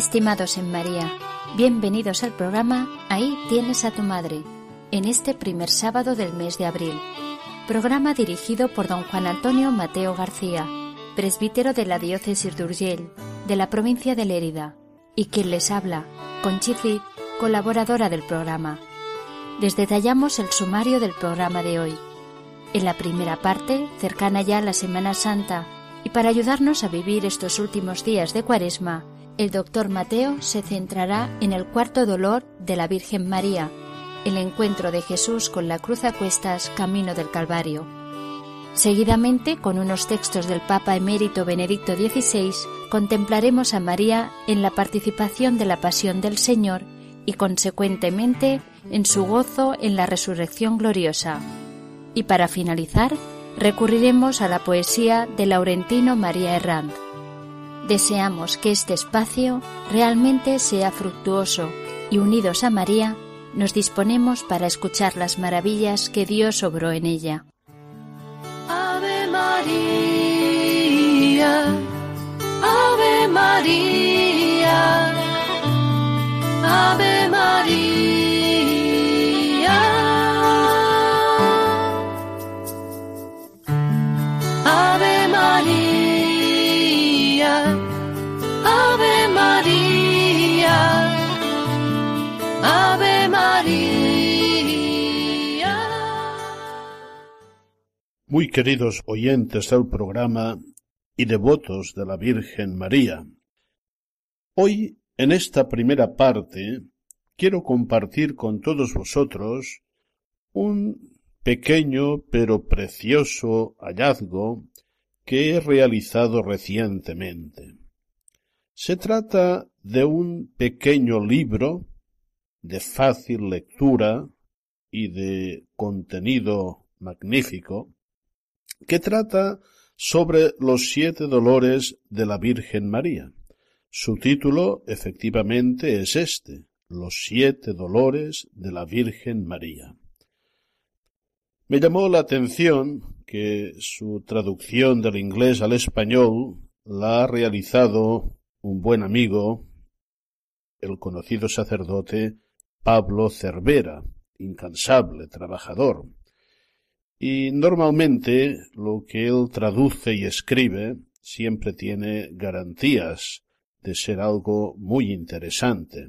Estimados en María, bienvenidos al programa Ahí tienes a tu madre, en este primer sábado del mes de abril. Programa dirigido por don Juan Antonio Mateo García, presbítero de la diócesis de Urgell, de la provincia de Lérida, y quien les habla, Conchici, colaboradora del programa. Les detallamos el sumario del programa de hoy. En la primera parte, cercana ya a la Semana Santa, y para ayudarnos a vivir estos últimos días de Cuaresma, el doctor Mateo se centrará en el cuarto dolor de la Virgen María, el encuentro de Jesús con la cruz a cuestas camino del Calvario. Seguidamente, con unos textos del Papa emérito Benedicto XVI, contemplaremos a María en la participación de la pasión del Señor y, consecuentemente, en su gozo en la resurrección gloriosa. Y para finalizar, recurriremos a la poesía de Laurentino María Herrand. Deseamos que este espacio realmente sea fructuoso y unidos a María, nos disponemos para escuchar las maravillas que Dios obró en ella. Ave María, Ave María, Ave María. Ave María. Muy queridos oyentes del programa y devotos de la Virgen María, hoy en esta primera parte quiero compartir con todos vosotros un pequeño pero precioso hallazgo que he realizado recientemente. Se trata de un pequeño libro de fácil lectura y de contenido magnífico que trata sobre los siete dolores de la Virgen María. Su título efectivamente es este, Los siete dolores de la Virgen María. Me llamó la atención que su traducción del inglés al español la ha realizado un buen amigo, el conocido sacerdote Pablo Cervera, incansable trabajador. Y normalmente lo que él traduce y escribe siempre tiene garantías de ser algo muy interesante.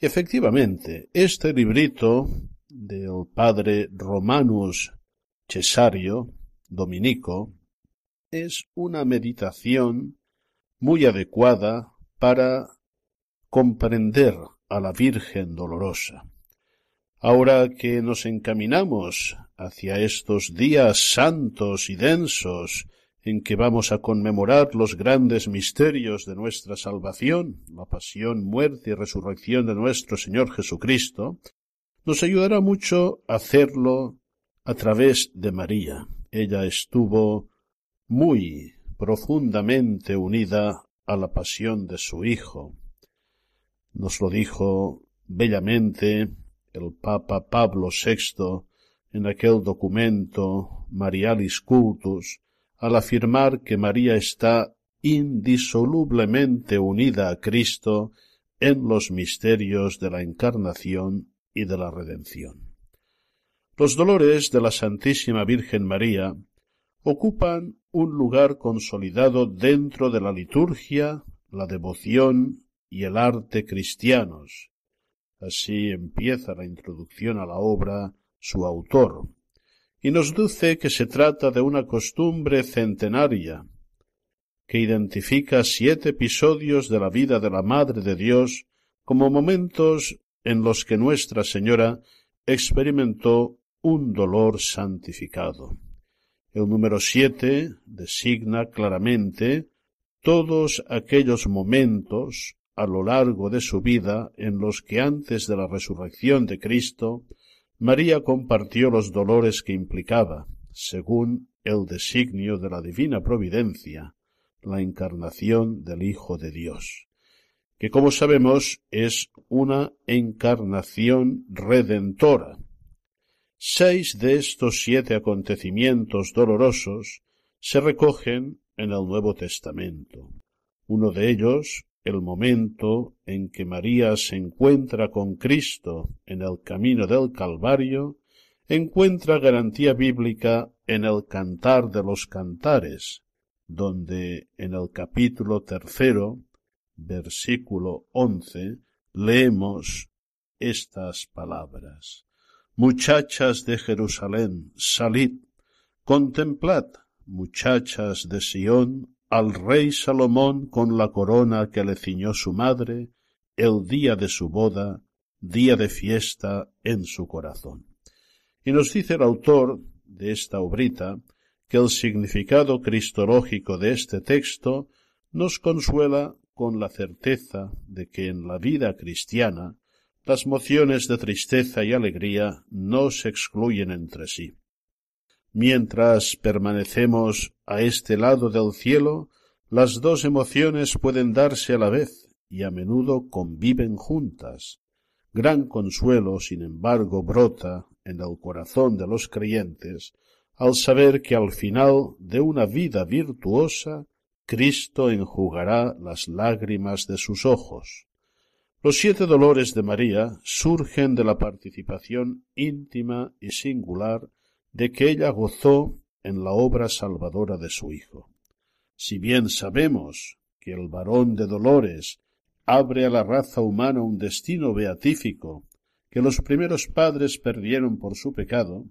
Y efectivamente, este librito del padre Romanus Cesario, dominico, es una meditación muy adecuada para comprender a la Virgen dolorosa. Ahora que nos encaminamos hacia estos días santos y densos en que vamos a conmemorar los grandes misterios de nuestra salvación, la pasión, muerte y resurrección de nuestro Señor Jesucristo, nos ayudará mucho hacerlo a través de María. Ella estuvo muy profundamente unida a la pasión de su Hijo. Nos lo dijo bellamente el Papa Pablo VI en aquel documento Marialis Cultus al afirmar que María está indisolublemente unida a Cristo en los misterios de la encarnación y de la redención. Los dolores de la Santísima Virgen María ocupan un lugar consolidado dentro de la liturgia, la devoción y el arte cristianos. Así empieza la introducción a la obra su autor, y nos dice que se trata de una costumbre centenaria, que identifica siete episodios de la vida de la Madre de Dios como momentos en los que Nuestra Señora experimentó un dolor santificado. El número siete designa claramente todos aquellos momentos a lo largo de su vida en los que antes de la resurrección de Cristo, María compartió los dolores que implicaba, según el designio de la divina providencia, la encarnación del Hijo de Dios, que como sabemos es una encarnación redentora. Seis de estos siete acontecimientos dolorosos se recogen en el Nuevo Testamento. Uno de ellos, el momento en que María se encuentra con Cristo en el camino del Calvario, encuentra garantía bíblica en el Cantar de los Cantares, donde en el capítulo tercero, versículo once, leemos estas palabras. Muchachas de Jerusalén, salid, contemplad, muchachas de Sión, al rey Salomón con la corona que le ciñó su madre, el día de su boda, día de fiesta en su corazón. Y nos dice el autor de esta obrita que el significado cristológico de este texto nos consuela con la certeza de que en la vida cristiana las mociones de tristeza y alegría no se excluyen entre sí. Mientras permanecemos a este lado del cielo, las dos emociones pueden darse a la vez y a menudo conviven juntas. Gran consuelo, sin embargo, brota en el corazón de los creyentes al saber que al final de una vida virtuosa Cristo enjugará las lágrimas de sus ojos. Los siete dolores de María surgen de la participación íntima y singular de que ella gozó en la obra salvadora de su Hijo. Si bien sabemos que el varón de dolores abre a la raza humana un destino beatífico que los primeros padres perdieron por su pecado,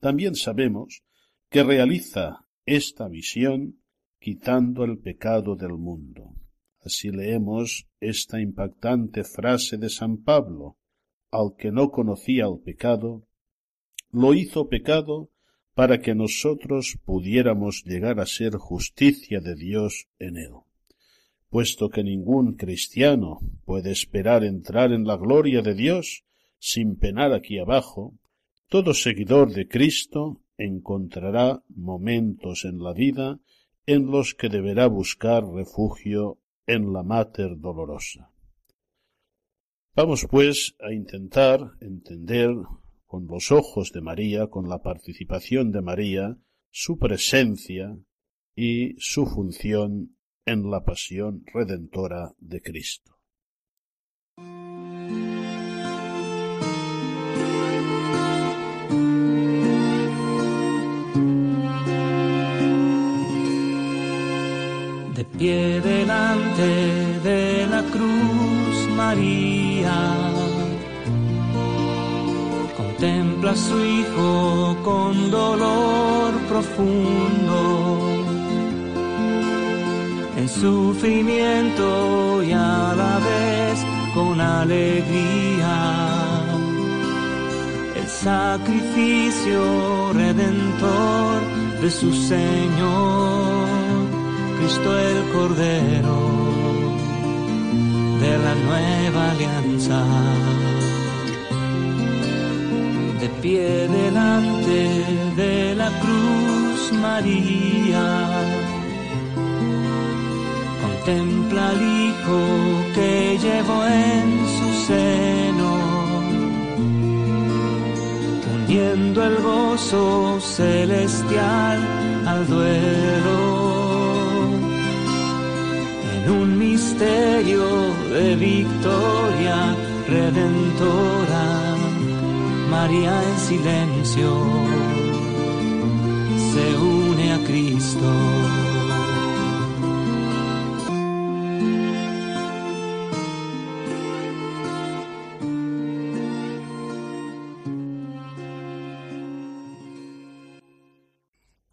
también sabemos que realiza esta misión quitando el pecado del mundo. Así leemos esta impactante frase de San Pablo, al que no conocía el pecado, lo hizo pecado para que nosotros pudiéramos llegar a ser justicia de Dios en él. Puesto que ningún cristiano puede esperar entrar en la gloria de Dios sin penar aquí abajo, todo seguidor de Cristo encontrará momentos en la vida en los que deberá buscar refugio en la Mater Dolorosa. Vamos pues a intentar entender con los ojos de María, con la participación de María, su presencia y su función en la pasión redentora de Cristo. pie delante de la cruz María. A su hijo con dolor profundo. En sufrimiento y a la vez con alegría. El sacrificio redentor de su Señor Cristo el Cordero de la nueva alianza. De pie delante de la cruz María, contempla al Hijo que llevó en su seno, uniendo el gozo celestial al duelo. Un misterio de victoria redentora. María en silencio se une a Cristo.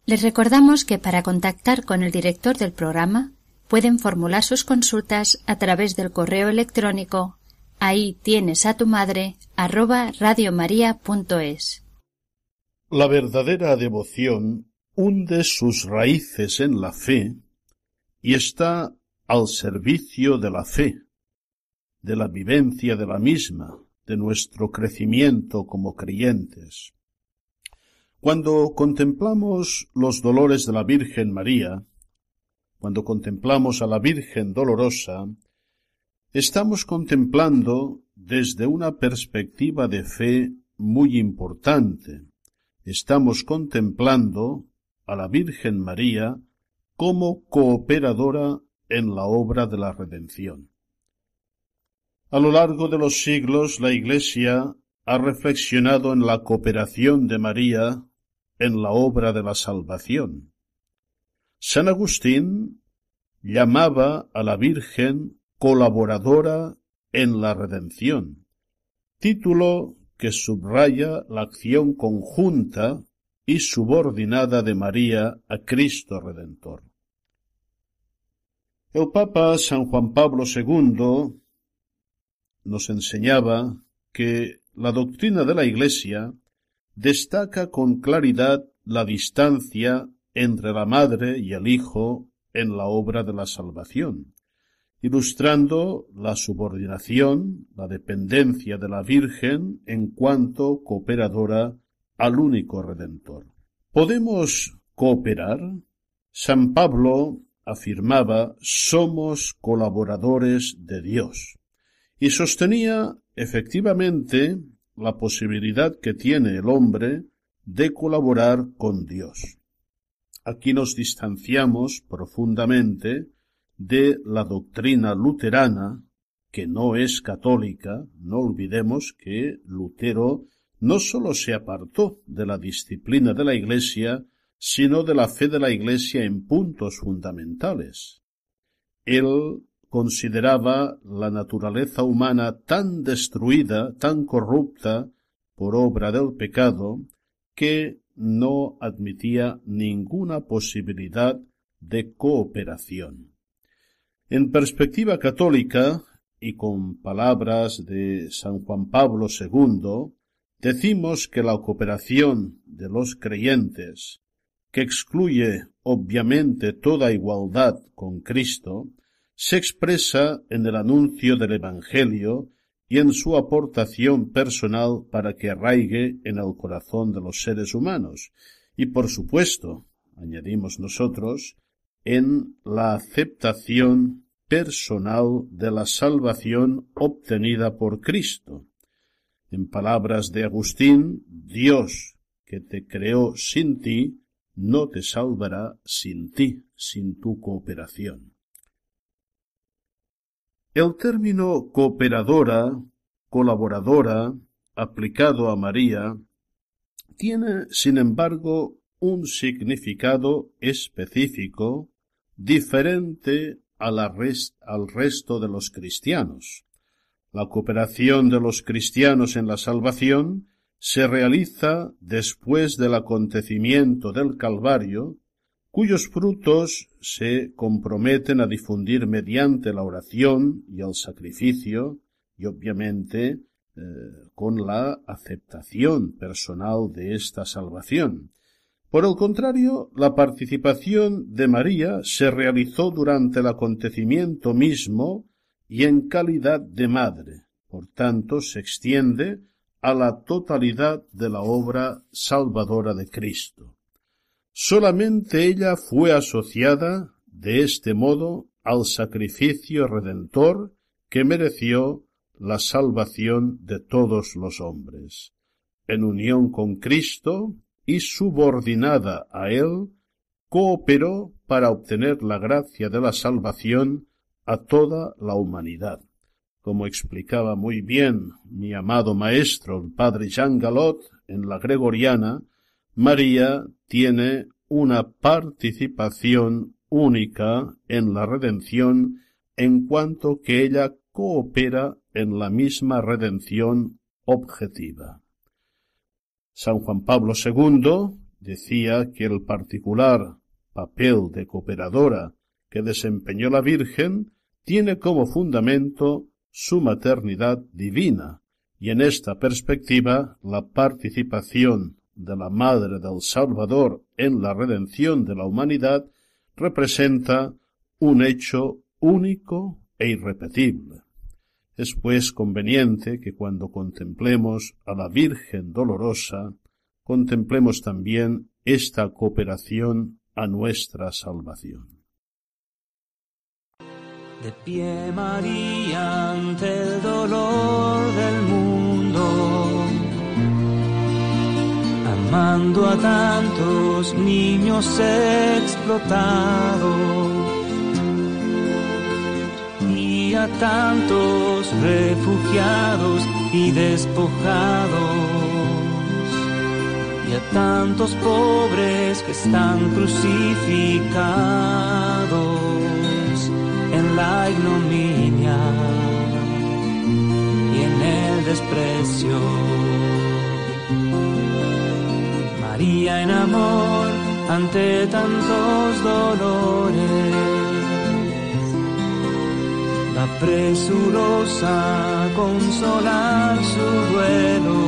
Les recordamos que para contactar con el director del programa pueden formular sus consultas a través del correo electrónico ahí tienes a tu madre arroba radiomaria.es. La verdadera devoción hunde sus raíces en la fe y está al servicio de la fe, de la vivencia de la misma, de nuestro crecimiento como creyentes. Cuando contemplamos los dolores de la Virgen María, cuando contemplamos a la Virgen dolorosa, estamos contemplando desde una perspectiva de fe muy importante. Estamos contemplando a la Virgen María como cooperadora en la obra de la redención. A lo largo de los siglos la Iglesia ha reflexionado en la cooperación de María en la obra de la salvación. San Agustín llamaba a la Virgen colaboradora en la redención, título que subraya la acción conjunta y subordinada de María a Cristo Redentor. El Papa San Juan Pablo II nos enseñaba que la doctrina de la Iglesia destaca con claridad la distancia entre la Madre y el Hijo en la obra de la salvación, ilustrando la subordinación, la dependencia de la Virgen en cuanto cooperadora al único Redentor. ¿Podemos cooperar? San Pablo afirmaba somos colaboradores de Dios y sostenía efectivamente la posibilidad que tiene el hombre de colaborar con Dios. Aquí nos distanciamos profundamente de la doctrina luterana, que no es católica, no olvidemos que Lutero no sólo se apartó de la disciplina de la Iglesia, sino de la fe de la Iglesia en puntos fundamentales. Él consideraba la naturaleza humana tan destruida, tan corrupta por obra del pecado, que no admitía ninguna posibilidad de cooperación. En perspectiva católica, y con palabras de San Juan Pablo II, decimos que la cooperación de los creyentes, que excluye obviamente toda igualdad con Cristo, se expresa en el anuncio del Evangelio y en su aportación personal para que arraigue en el corazón de los seres humanos, y por supuesto, añadimos nosotros, en la aceptación personal de la salvación obtenida por Cristo. En palabras de Agustín, Dios que te creó sin ti, no te salvará sin ti, sin tu cooperación. El término cooperadora, colaboradora, aplicado a María, tiene, sin embargo, un significado específico diferente al resto de los cristianos. La cooperación de los cristianos en la salvación se realiza después del acontecimiento del Calvario, cuyos frutos se comprometen a difundir mediante la oración y el sacrificio, y obviamente eh, con la aceptación personal de esta salvación. Por el contrario, la participación de María se realizó durante el acontecimiento mismo y en calidad de madre. Por tanto, se extiende a la totalidad de la obra salvadora de Cristo. Solamente ella fue asociada de este modo al sacrificio redentor que mereció la salvación de todos los hombres. En unión con Cristo, y subordinada a él, cooperó para obtener la gracia de la salvación a toda la humanidad. Como explicaba muy bien mi amado maestro, el padre Jean Galot, en la Gregoriana, María tiene una participación única en la redención en cuanto que ella coopera en la misma redención objetiva. San Juan Pablo II decía que el particular papel de cooperadora que desempeñó la Virgen tiene como fundamento su maternidad divina, y en esta perspectiva la participación de la Madre del Salvador en la redención de la humanidad representa un hecho único e irrepetible. Es pues conveniente que cuando contemplemos a la Virgen dolorosa, contemplemos también esta cooperación a nuestra salvación. De pie María ante el dolor del mundo, amando a tantos niños explotados a tantos refugiados y despojados y a tantos pobres que están crucificados en la ignominia y en el desprecio. María en amor ante tantos dolores, la presurosa consolar su duelo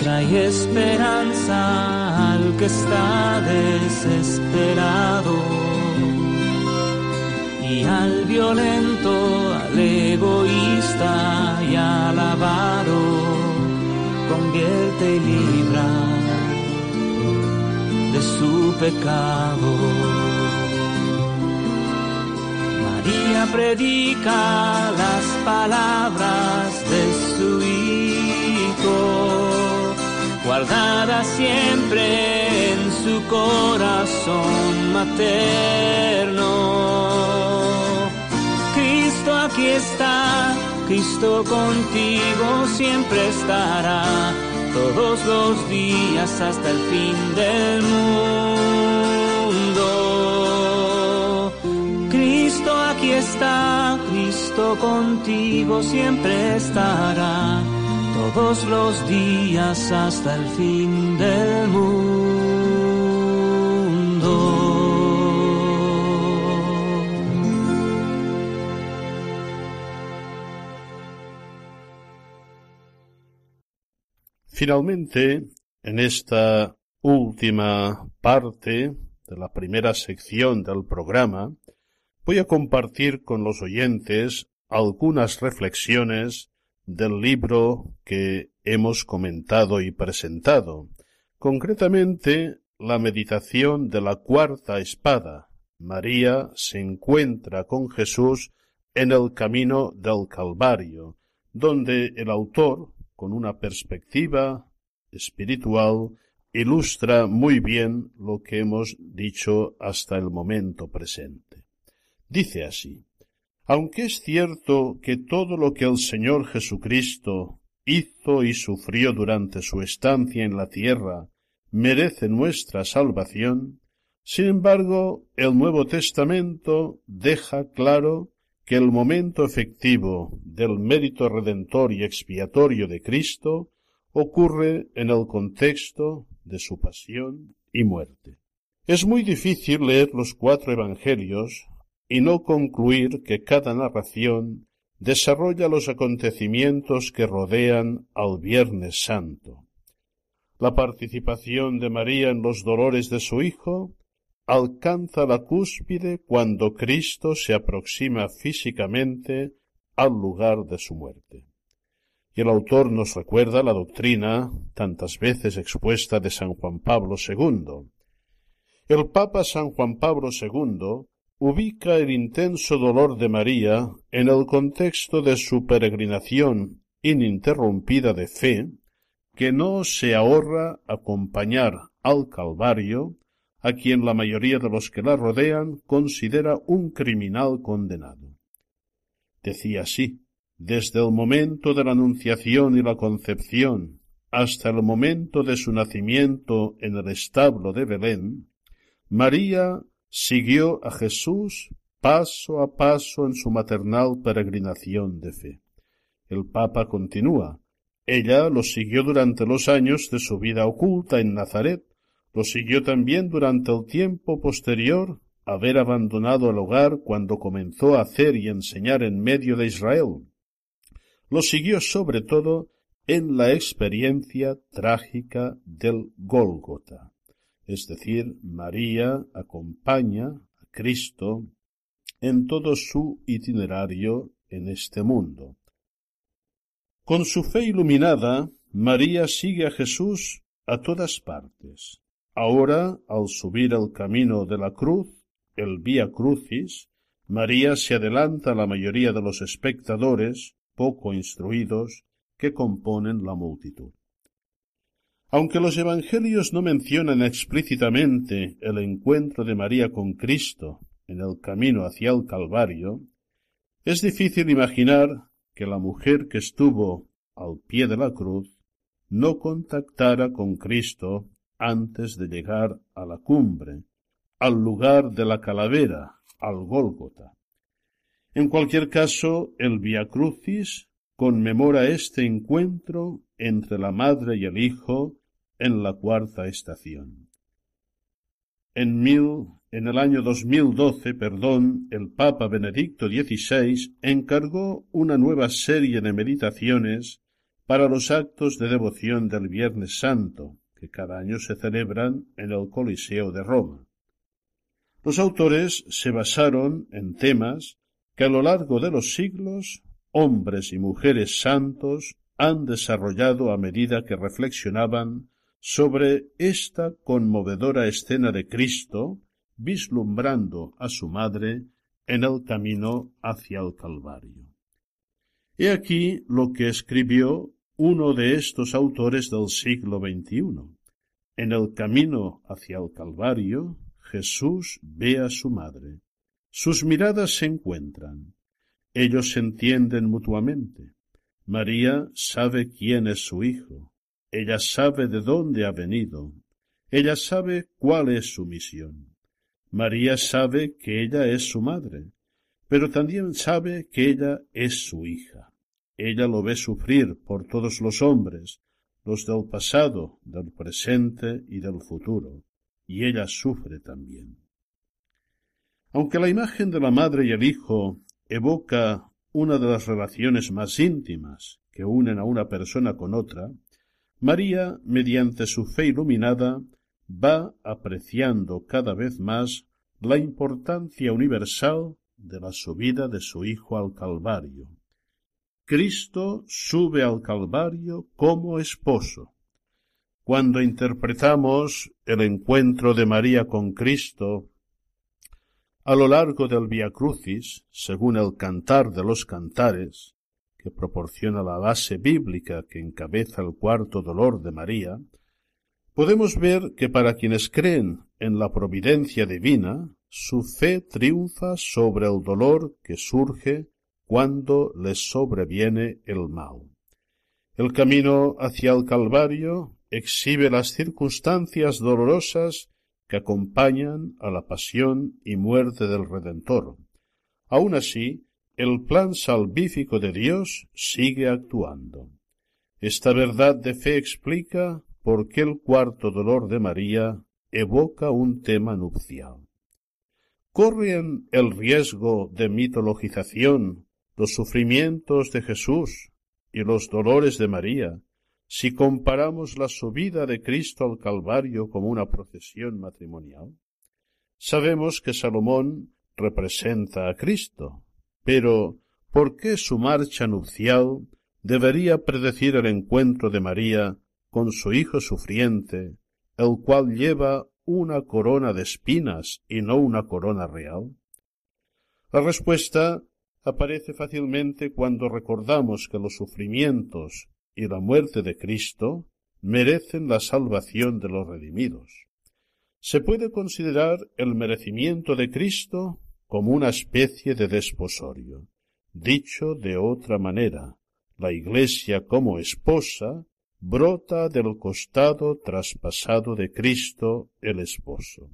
trae esperanza al que está desesperado y al violento, al egoísta y al avaro convierte y libra de su pecado. Predica las palabras de su Hijo guardada siempre en su corazón materno. Cristo aquí está, Cristo contigo siempre estará, todos los días hasta el fin del mundo. Cristo aquí está, Cristo contigo siempre estará todos los días hasta el fin del mundo. Finalmente, en esta última parte de la primera sección del programa, voy a compartir con los oyentes algunas reflexiones del libro que hemos comentado y presentado, concretamente la meditación de la cuarta espada. María se encuentra con Jesús en el camino del Calvario, donde el autor, con una perspectiva espiritual, ilustra muy bien lo que hemos dicho hasta el momento presente. Dice así aunque es cierto que todo lo que el Señor Jesucristo hizo y sufrió durante su estancia en la tierra merece nuestra salvación, sin embargo, el Nuevo Testamento deja claro que el momento efectivo del mérito redentor y expiatorio de Cristo ocurre en el contexto de su pasión y muerte. Es muy difícil leer los cuatro Evangelios y no concluir que cada narración desarrolla los acontecimientos que rodean al Viernes Santo. La participación de María en los dolores de su Hijo alcanza la cúspide cuando Cristo se aproxima físicamente al lugar de su muerte. Y el autor nos recuerda la doctrina tantas veces expuesta de San Juan Pablo II. El Papa San Juan Pablo II ubica el intenso dolor de María en el contexto de su peregrinación ininterrumpida de fe, que no se ahorra acompañar al Calvario, a quien la mayoría de los que la rodean considera un criminal condenado. Decía así, desde el momento de la anunciación y la concepción hasta el momento de su nacimiento en el establo de Belén, María siguió a Jesús paso a paso en su maternal peregrinación de fe. El Papa continúa. Ella lo siguió durante los años de su vida oculta en Nazaret, lo siguió también durante el tiempo posterior haber abandonado el hogar cuando comenzó a hacer y enseñar en medio de Israel. Lo siguió sobre todo en la experiencia trágica del Gólgota es decir, María acompaña a Cristo en todo su itinerario en este mundo. Con su fe iluminada, María sigue a Jesús a todas partes. Ahora, al subir el camino de la cruz, el Vía Crucis, María se adelanta a la mayoría de los espectadores, poco instruidos, que componen la multitud. Aunque los evangelios no mencionan explícitamente el encuentro de María con Cristo en el camino hacia el Calvario, es difícil imaginar que la mujer que estuvo al pie de la cruz no contactara con Cristo antes de llegar a la cumbre, al lugar de la calavera, al Gólgota. En cualquier caso, el Via Crucis conmemora este encuentro entre la madre y el hijo en la cuarta estación. En mil, en el año 2012, perdón, el Papa Benedicto XVI encargó una nueva serie de meditaciones para los actos de devoción del Viernes Santo, que cada año se celebran en el Coliseo de Roma. Los autores se basaron en temas que a lo largo de los siglos hombres y mujeres santos han desarrollado a medida que reflexionaban sobre esta conmovedora escena de Cristo vislumbrando a su madre en el camino hacia el Calvario. He aquí lo que escribió uno de estos autores del siglo XXI. En el camino hacia el Calvario, Jesús ve a su madre. Sus miradas se encuentran. Ellos se entienden mutuamente. María sabe quién es su hijo. Ella sabe de dónde ha venido. Ella sabe cuál es su misión. María sabe que ella es su madre, pero también sabe que ella es su hija. Ella lo ve sufrir por todos los hombres, los del pasado, del presente y del futuro, y ella sufre también. Aunque la imagen de la madre y el hijo evoca una de las relaciones más íntimas que unen a una persona con otra, María, mediante su fe iluminada, va apreciando cada vez más la importancia universal de la subida de su Hijo al Calvario. Cristo sube al Calvario como esposo. Cuando interpretamos el encuentro de María con Cristo a lo largo del Via Crucis, según el cantar de los cantares, que proporciona la base bíblica que encabeza el cuarto dolor de María, podemos ver que para quienes creen en la providencia divina, su fe triunfa sobre el dolor que surge cuando les sobreviene el mal. El camino hacia el Calvario exhibe las circunstancias dolorosas que acompañan a la pasión y muerte del Redentor. Aun así, el plan salvífico de Dios sigue actuando. Esta verdad de fe explica por qué el cuarto dolor de María evoca un tema nupcial. ¿Corren el riesgo de mitologización los sufrimientos de Jesús y los dolores de María si comparamos la subida de Cristo al Calvario como una procesión matrimonial? Sabemos que Salomón representa a Cristo, pero ¿por qué su marcha nupcial debería predecir el encuentro de María con su hijo sufriente, el cual lleva una corona de espinas y no una corona real? La respuesta aparece fácilmente cuando recordamos que los sufrimientos y la muerte de Cristo merecen la salvación de los redimidos. Se puede considerar el merecimiento de Cristo como una especie de desposorio. Dicho de otra manera, la Iglesia como esposa brota del costado traspasado de Cristo el esposo.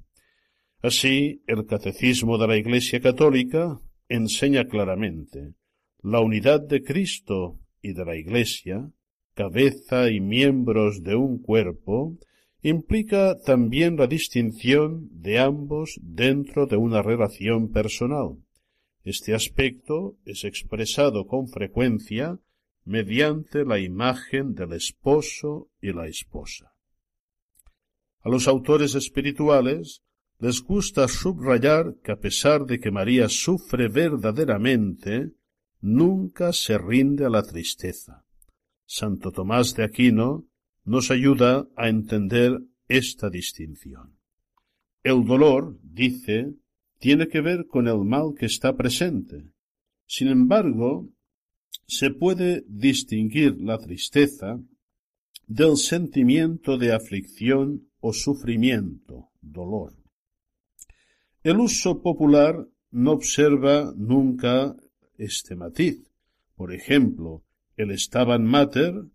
Así, el catecismo de la Iglesia católica enseña claramente la unidad de Cristo y de la Iglesia cabeza y miembros de un cuerpo, implica también la distinción de ambos dentro de una relación personal. Este aspecto es expresado con frecuencia mediante la imagen del esposo y la esposa. A los autores espirituales les gusta subrayar que a pesar de que María sufre verdaderamente, nunca se rinde a la tristeza. Santo Tomás de Aquino nos ayuda a entender esta distinción. El dolor, dice, tiene que ver con el mal que está presente. Sin embargo, se puede distinguir la tristeza del sentimiento de aflicción o sufrimiento, dolor. El uso popular no observa nunca este matiz. Por ejemplo, el Staban Mater,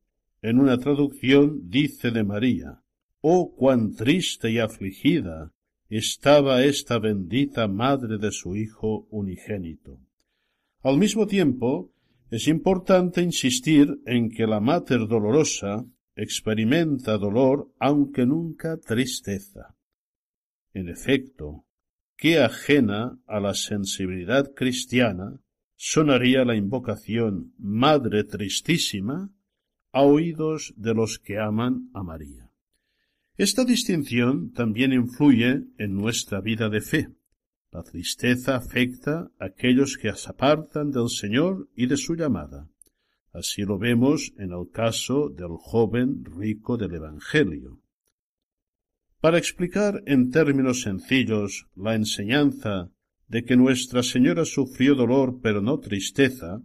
en una traducción, dice de María, Oh, cuán triste y afligida estaba esta bendita madre de su Hijo unigénito. Al mismo tiempo, es importante insistir en que la Mater dolorosa experimenta dolor aunque nunca tristeza. En efecto, qué ajena a la sensibilidad cristiana sonaría la invocación Madre Tristísima a oídos de los que aman a María. Esta distinción también influye en nuestra vida de fe. La tristeza afecta a aquellos que se apartan del Señor y de su llamada. Así lo vemos en el caso del joven rico del Evangelio. Para explicar en términos sencillos la enseñanza de que Nuestra Señora sufrió dolor pero no tristeza,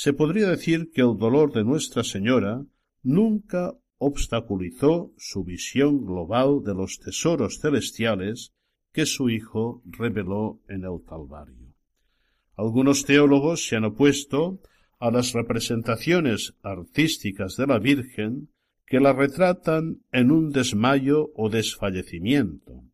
se podría decir que el dolor de Nuestra Señora nunca obstaculizó su visión global de los tesoros celestiales que su Hijo reveló en el Calvario. Algunos teólogos se han opuesto a las representaciones artísticas de la Virgen que la retratan en un desmayo o desfallecimiento.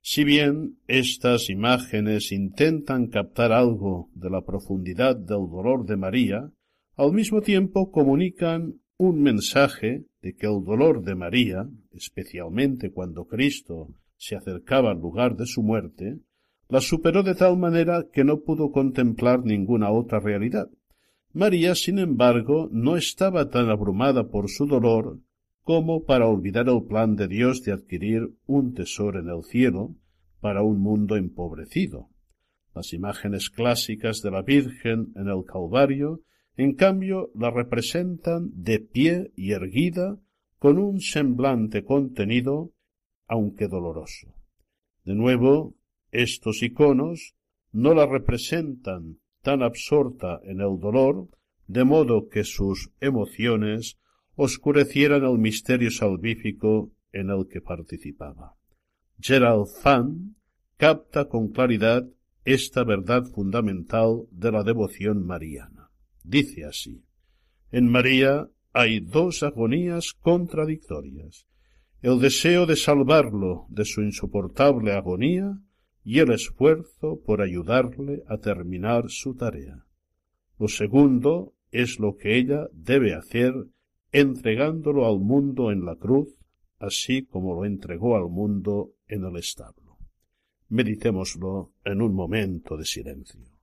Si bien estas imágenes intentan captar algo de la profundidad del dolor de María, al mismo tiempo comunican un mensaje de que el dolor de María, especialmente cuando Cristo se acercaba al lugar de su muerte, la superó de tal manera que no pudo contemplar ninguna otra realidad. María, sin embargo, no estaba tan abrumada por su dolor como para olvidar el plan de Dios de adquirir un tesoro en el cielo para un mundo empobrecido. Las imágenes clásicas de la Virgen en el Calvario, en cambio, la representan de pie y erguida, con un semblante contenido, aunque doloroso. De nuevo, estos iconos no la representan tan absorta en el dolor, de modo que sus emociones oscurecieran el misterio salvífico en el que participaba. Gerald Fan capta con claridad esta verdad fundamental de la devoción mariana. Dice así, en María hay dos agonías contradictorias, el deseo de salvarlo de su insoportable agonía y el esfuerzo por ayudarle a terminar su tarea. Lo segundo es lo que ella debe hacer entregándolo al mundo en la cruz, así como lo entregó al mundo en el establo. Meditémoslo en un momento de silencio.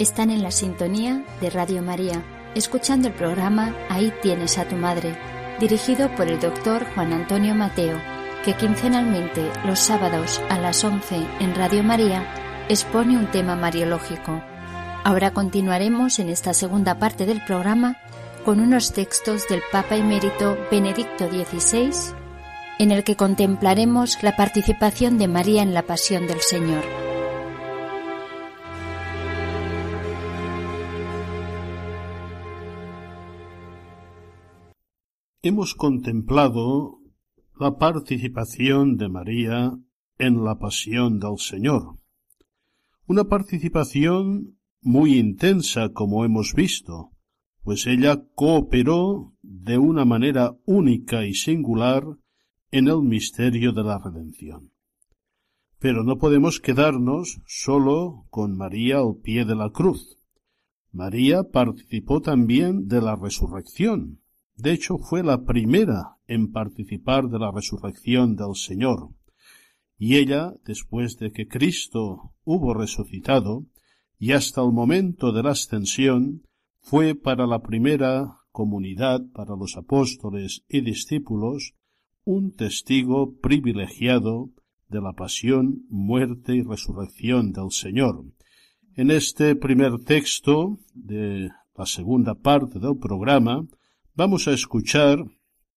Están en la sintonía de Radio María, escuchando el programa Ahí tienes a tu madre, dirigido por el doctor Juan Antonio Mateo, que quincenalmente los sábados a las 11 en Radio María expone un tema mariológico. Ahora continuaremos en esta segunda parte del programa con unos textos del Papa Emérito Benedicto XVI, en el que contemplaremos la participación de María en la pasión del Señor. Hemos contemplado la participación de María en la pasión del Señor. Una participación muy intensa, como hemos visto, pues ella cooperó de una manera única y singular en el misterio de la redención. Pero no podemos quedarnos solo con María al pie de la cruz. María participó también de la resurrección, de hecho, fue la primera en participar de la resurrección del Señor. Y ella, después de que Cristo hubo resucitado, y hasta el momento de la ascensión, fue para la primera comunidad, para los apóstoles y discípulos, un testigo privilegiado de la pasión, muerte y resurrección del Señor. En este primer texto de la segunda parte del programa, vamos a escuchar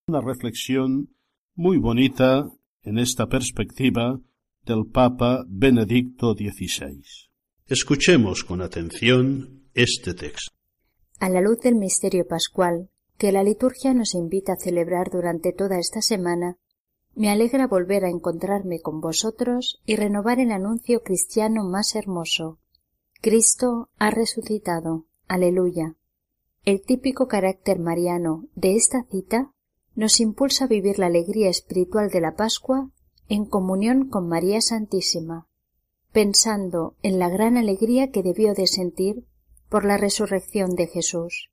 una reflexión muy bonita en esta perspectiva del Papa Benedicto XVI. Escuchemos con atención este texto. A la luz del misterio pascual que la liturgia nos invita a celebrar durante toda esta semana, me alegra volver a encontrarme con vosotros y renovar el anuncio cristiano más hermoso. Cristo ha resucitado. Aleluya. El típico carácter mariano de esta cita nos impulsa a vivir la alegría espiritual de la Pascua en comunión con María Santísima, pensando en la gran alegría que debió de sentir por la resurrección de Jesús.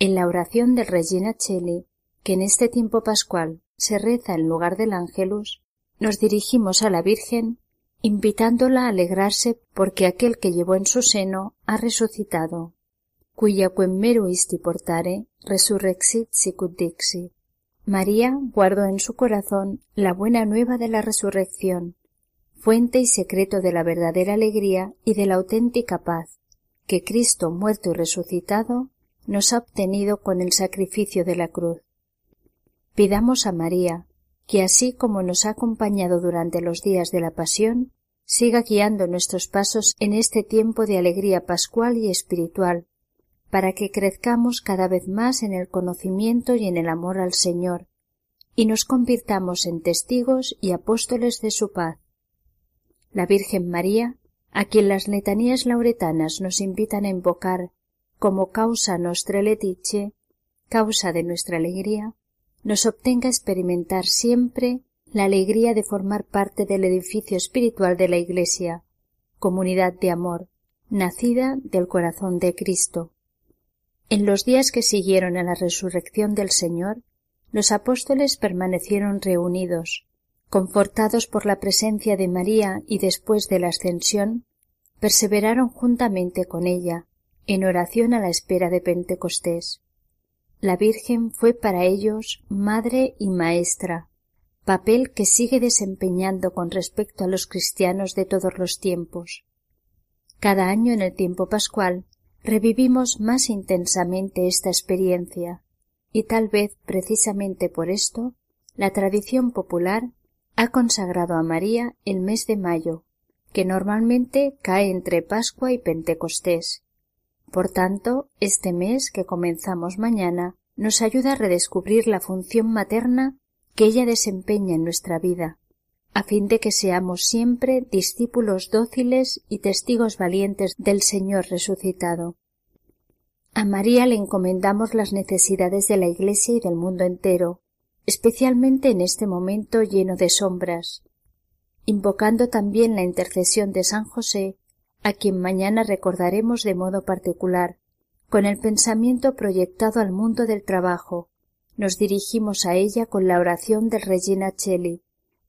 En la oración del Regina Cheli, que en este tiempo pascual se reza en lugar del Ángelus, nos dirigimos a la Virgen invitándola a alegrarse porque aquel que llevó en su seno ha resucitado cuya quem isti portare, resurrexit sicut. María guardó en su corazón la buena nueva de la resurrección, fuente y secreto de la verdadera alegría y de la auténtica paz, que Cristo muerto y resucitado nos ha obtenido con el sacrificio de la cruz. Pidamos a María, que así como nos ha acompañado durante los días de la pasión, siga guiando nuestros pasos en este tiempo de alegría pascual y espiritual, para que crezcamos cada vez más en el conocimiento y en el amor al Señor, y nos convirtamos en testigos y apóstoles de su paz. La Virgen María, a quien las letanías lauretanas nos invitan a invocar como causa nostra letiche, causa de nuestra alegría, nos obtenga experimentar siempre la alegría de formar parte del edificio espiritual de la Iglesia, comunidad de amor, nacida del corazón de Cristo. En los días que siguieron a la resurrección del Señor, los apóstoles permanecieron reunidos, confortados por la presencia de María y después de la ascensión, perseveraron juntamente con ella, en oración a la espera de Pentecostés. La Virgen fue para ellos madre y maestra, papel que sigue desempeñando con respecto a los cristianos de todos los tiempos. Cada año en el tiempo pascual revivimos más intensamente esta experiencia y tal vez precisamente por esto la tradición popular ha consagrado a María el mes de mayo, que normalmente cae entre Pascua y Pentecostés. Por tanto, este mes que comenzamos mañana nos ayuda a redescubrir la función materna que ella desempeña en nuestra vida, a fin de que seamos siempre discípulos dóciles y testigos valientes del Señor resucitado. A María le encomendamos las necesidades de la Iglesia y del mundo entero, especialmente en este momento lleno de sombras, invocando también la intercesión de San José, a quien mañana recordaremos de modo particular, con el pensamiento proyectado al mundo del trabajo, nos dirigimos a ella con la oración del Regina Cheli,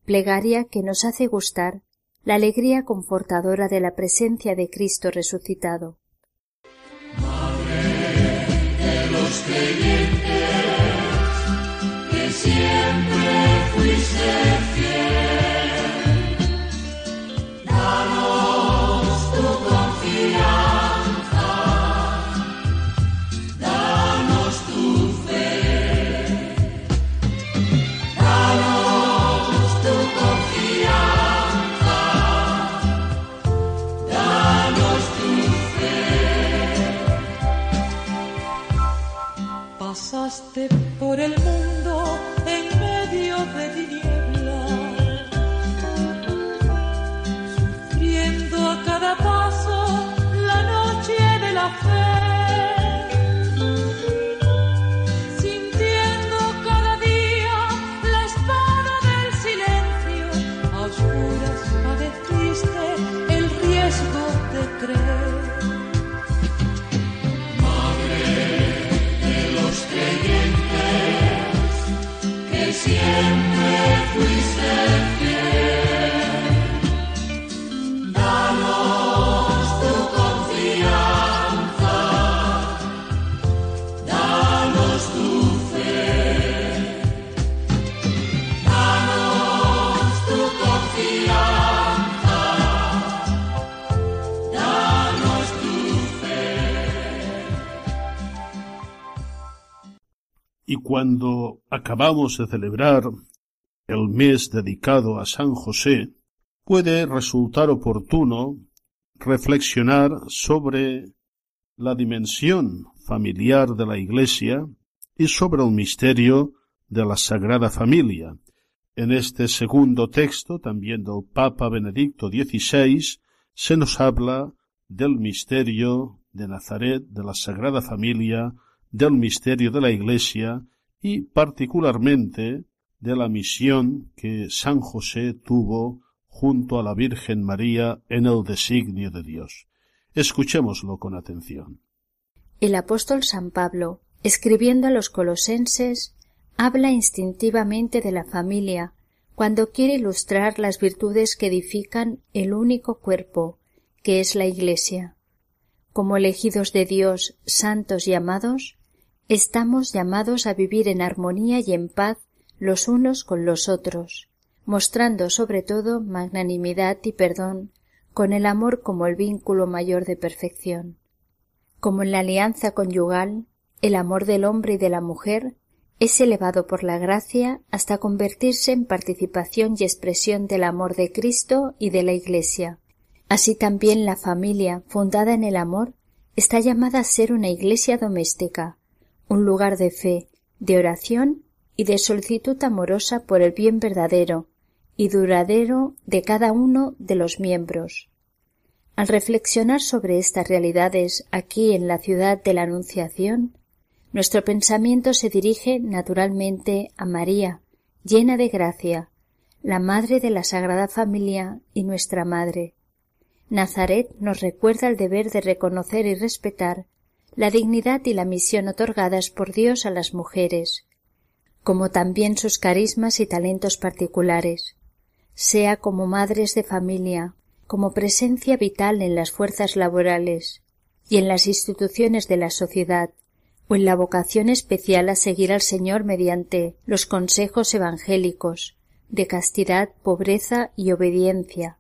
plegaria que nos hace gustar la alegría confortadora de la presencia de Cristo resucitado. Los que siempre acabamos de celebrar el mes dedicado a San José, puede resultar oportuno reflexionar sobre la dimensión familiar de la Iglesia y sobre el misterio de la Sagrada Familia. En este segundo texto, también del Papa Benedicto XVI, se nos habla del misterio de Nazaret, de la Sagrada Familia, del misterio de la Iglesia y particularmente de la misión que San José tuvo junto a la Virgen María en el designio de Dios. Escuchémoslo con atención. El apóstol San Pablo, escribiendo a los colosenses, habla instintivamente de la familia cuando quiere ilustrar las virtudes que edifican el único cuerpo, que es la Iglesia. Como elegidos de Dios, santos y amados, Estamos llamados a vivir en armonía y en paz los unos con los otros, mostrando sobre todo magnanimidad y perdón, con el amor como el vínculo mayor de perfección. Como en la alianza conyugal, el amor del hombre y de la mujer es elevado por la gracia hasta convertirse en participación y expresión del amor de Cristo y de la Iglesia. Así también la familia, fundada en el amor, está llamada a ser una iglesia doméstica, un lugar de fe, de oración y de solicitud amorosa por el bien verdadero y duradero de cada uno de los miembros. Al reflexionar sobre estas realidades aquí en la ciudad de la Anunciación, nuestro pensamiento se dirige naturalmente a María, llena de gracia, la Madre de la Sagrada Familia y nuestra Madre. Nazaret nos recuerda el deber de reconocer y respetar la dignidad y la misión otorgadas por Dios a las mujeres, como también sus carismas y talentos particulares, sea como madres de familia, como presencia vital en las fuerzas laborales y en las instituciones de la sociedad, o en la vocación especial a seguir al Señor mediante los consejos evangélicos de castidad, pobreza y obediencia.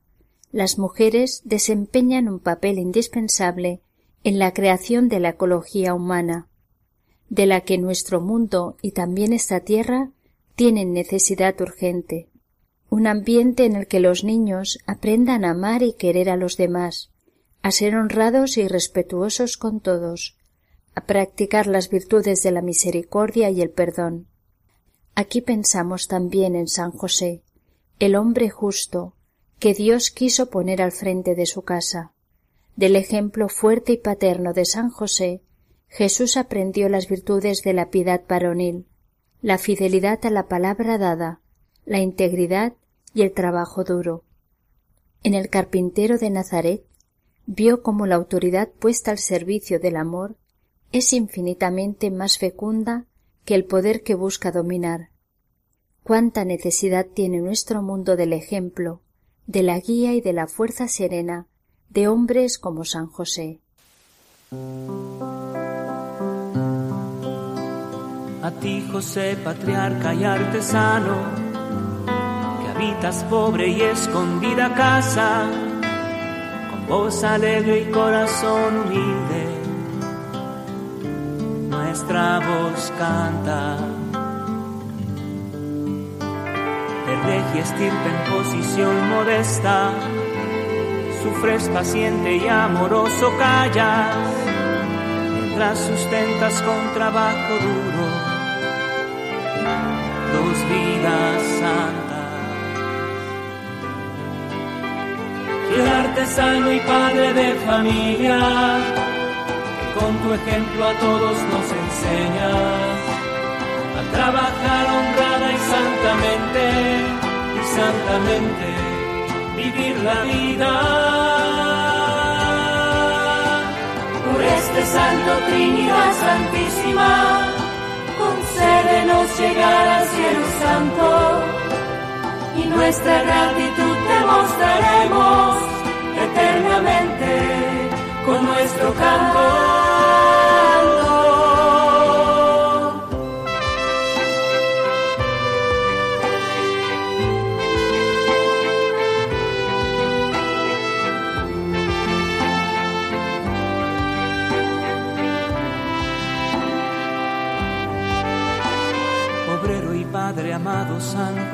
Las mujeres desempeñan un papel indispensable en la creación de la ecología humana, de la que nuestro mundo y también esta tierra tienen necesidad urgente. Un ambiente en el que los niños aprendan a amar y querer a los demás, a ser honrados y respetuosos con todos, a practicar las virtudes de la misericordia y el perdón. Aquí pensamos también en San José, el hombre justo, que Dios quiso poner al frente de su casa. Del ejemplo fuerte y paterno de San José, Jesús aprendió las virtudes de la piedad varonil, la fidelidad a la palabra dada, la integridad y el trabajo duro. En el carpintero de Nazaret vio cómo la autoridad puesta al servicio del amor es infinitamente más fecunda que el poder que busca dominar. Cuánta necesidad tiene nuestro mundo del ejemplo, de la guía y de la fuerza serena de hombres como San José. A ti, José, patriarca y artesano, que habitas pobre y escondida casa, con voz alegre y corazón humilde, nuestra voz canta. De regia estirpe en posición modesta, sufres paciente y amoroso callas, mientras sustentas con trabajo duro dos vidas santas. Y artesano y padre de familia, que con tu ejemplo a todos nos enseñas a trabajar honrada y santamente, y santamente vivir la vida. Por este Santo Trinidad Santísima, concédenos llegar al cielo santo y nuestra gratitud demostraremos eternamente con nuestro canto.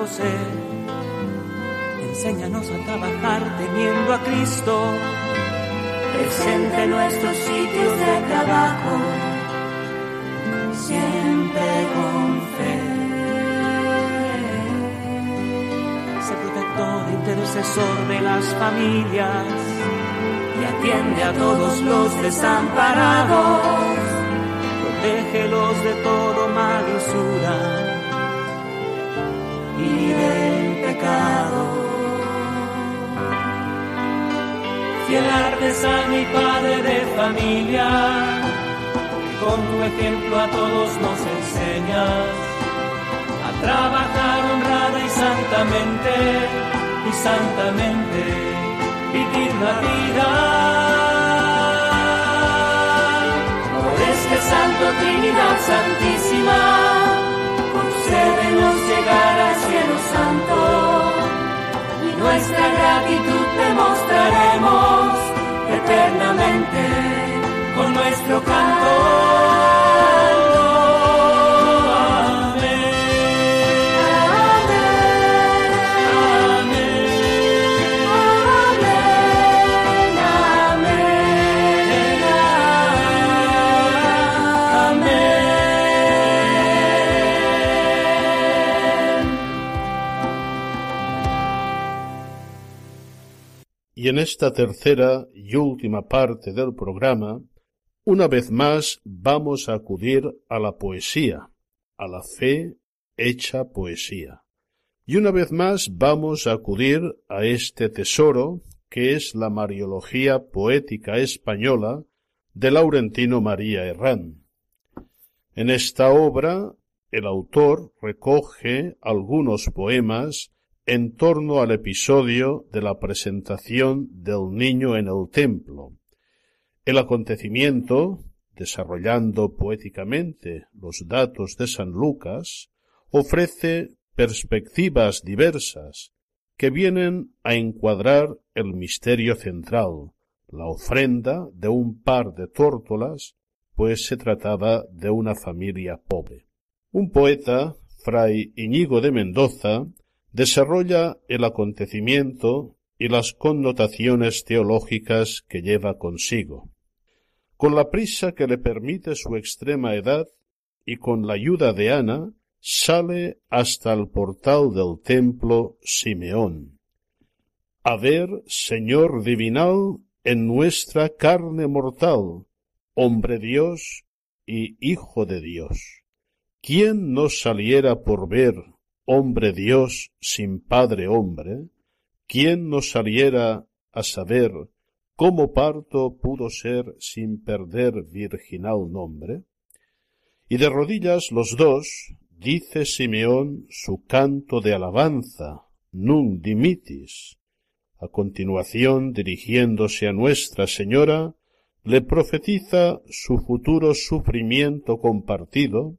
José, enséñanos a trabajar teniendo a Cristo presente en nuestros sitios de trabajo, siempre con fe. Sé protector, intercesor de las familias y atiende a todos los desamparados. Protégelos de todo mal y usura y del pecado. Fiel artesano y padre de familia, con tu ejemplo a todos nos enseñas a trabajar honrada y santamente, y santamente vivir la vida. Por este Santo Trinidad Santísima, concédenos llegar al santo y nuestra gratitud demostraremos eternamente con nuestro canto. Esta tercera y última parte del programa, una vez más vamos a acudir a la poesía, a la fe hecha poesía. Y una vez más vamos a acudir a este tesoro que es la Mariología Poética Española de Laurentino María Herrán. En esta obra el autor recoge algunos poemas en torno al episodio de la presentación del niño en el templo. El acontecimiento, desarrollando poéticamente los datos de San Lucas, ofrece perspectivas diversas que vienen a encuadrar el misterio central, la ofrenda de un par de tórtolas, pues se trataba de una familia pobre. Un poeta, fray Iñigo de Mendoza, desarrolla el acontecimiento y las connotaciones teológicas que lleva consigo. Con la prisa que le permite su extrema edad y con la ayuda de Ana, sale hasta el portal del templo Simeón. A ver, Señor divinal, en nuestra carne mortal, hombre Dios y Hijo de Dios. ¿Quién nos saliera por ver hombre Dios sin Padre hombre, ¿quién nos saliera a saber cómo parto pudo ser sin perder virginal nombre? Y de rodillas los dos, dice Simeón su canto de alabanza, Nun dimitis. A continuación, dirigiéndose a Nuestra Señora, le profetiza su futuro sufrimiento compartido,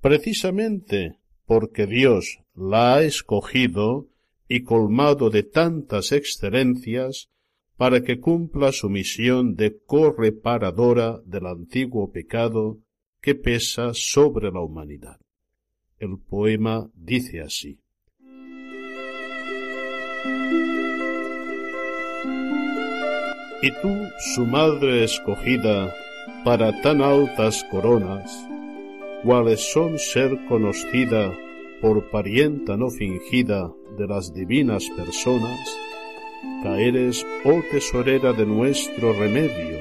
precisamente porque Dios la ha escogido y colmado de tantas excelencias para que cumpla su misión de correparadora del antiguo pecado que pesa sobre la humanidad. El poema dice así. Y tú, su madre escogida para tan altas coronas, cuales son ser conocida por parienta no fingida de las divinas personas, caeres, oh tesorera de nuestro remedio,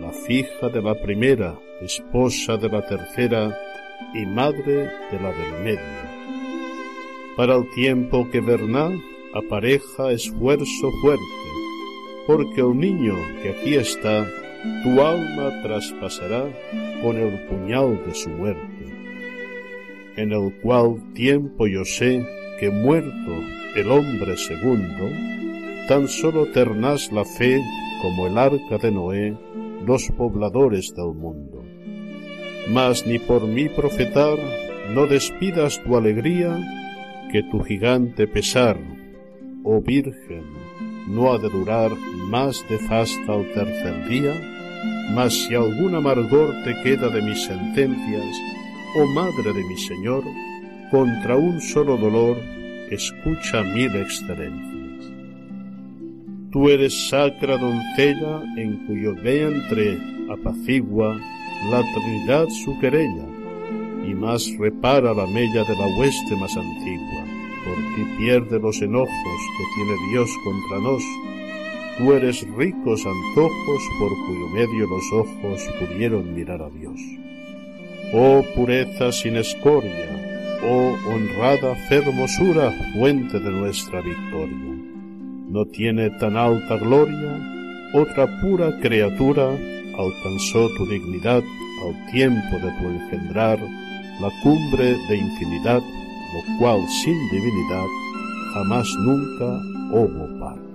la fija de la primera, esposa de la tercera y madre de la del medio. Para el tiempo que vernal apareja esfuerzo fuerte, porque el niño que aquí está, tu alma traspasará con el puñal de su muerte, en el cual tiempo yo sé que muerto el hombre segundo, tan solo ternás la fe como el arca de Noé, los pobladores del mundo. Mas ni por mí profetar, no despidas tu alegría, que tu gigante pesar, oh Virgen, no ha de durar más de fasta al tercer día, mas si algún amargor te queda de mis sentencias, oh Madre de mi Señor, contra un solo dolor, escucha mil excelencias. Tú eres sacra doncella en cuyo vientre apacigua la Trinidad su querella, y más repara la mella de la hueste más antigua. Por ti pierde los enojos que tiene Dios contra nos, Tú eres ricos antojos por cuyo medio los ojos pudieron mirar a Dios. Oh pureza sin escoria, oh honrada fermosura, fuente de nuestra victoria. No tiene tan alta gloria, otra pura criatura alcanzó tu dignidad al tiempo de tu engendrar, la cumbre de infinidad, lo cual sin divinidad jamás nunca hubo par.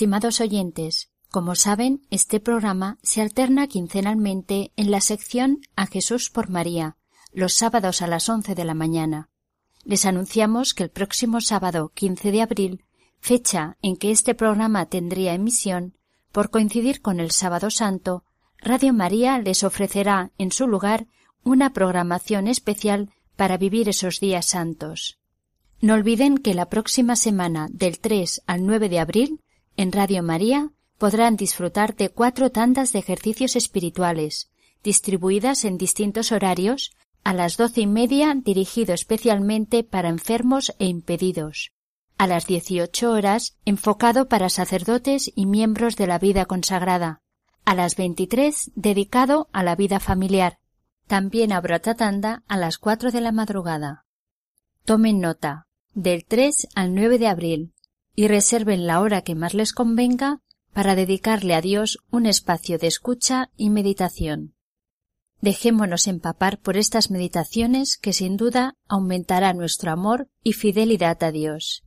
Estimados oyentes, como saben, este programa se alterna quincenalmente en la sección A Jesús por María, los sábados a las once de la mañana. Les anunciamos que el próximo sábado 15 de abril, fecha en que este programa tendría emisión, por coincidir con el Sábado Santo, Radio María les ofrecerá en su lugar una programación especial para vivir esos días santos. No olviden que la próxima semana del 3 al 9 de abril en Radio María podrán disfrutar de cuatro tandas de ejercicios espirituales, distribuidas en distintos horarios, a las doce y media dirigido especialmente para enfermos e impedidos, a las dieciocho horas enfocado para sacerdotes y miembros de la vida consagrada, a las veintitrés dedicado a la vida familiar. También habrá tanda a las cuatro de la madrugada. Tomen nota. Del 3 al 9 de abril, y reserven la hora que más les convenga para dedicarle a Dios un espacio de escucha y meditación. Dejémonos empapar por estas meditaciones que sin duda aumentará nuestro amor y fidelidad a Dios.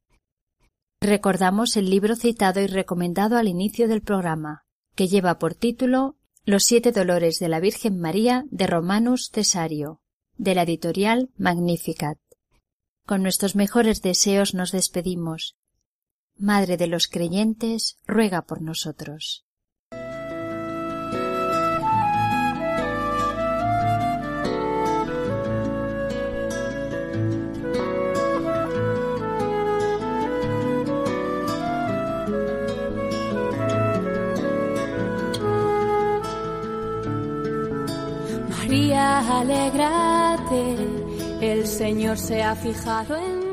Recordamos el libro citado y recomendado al inicio del programa, que lleva por título Los siete dolores de la Virgen María de Romanus Cesario, de la editorial Magnificat. Con nuestros mejores deseos nos despedimos, Madre de los creyentes, ruega por nosotros. María, alegrate, el Señor se ha fijado en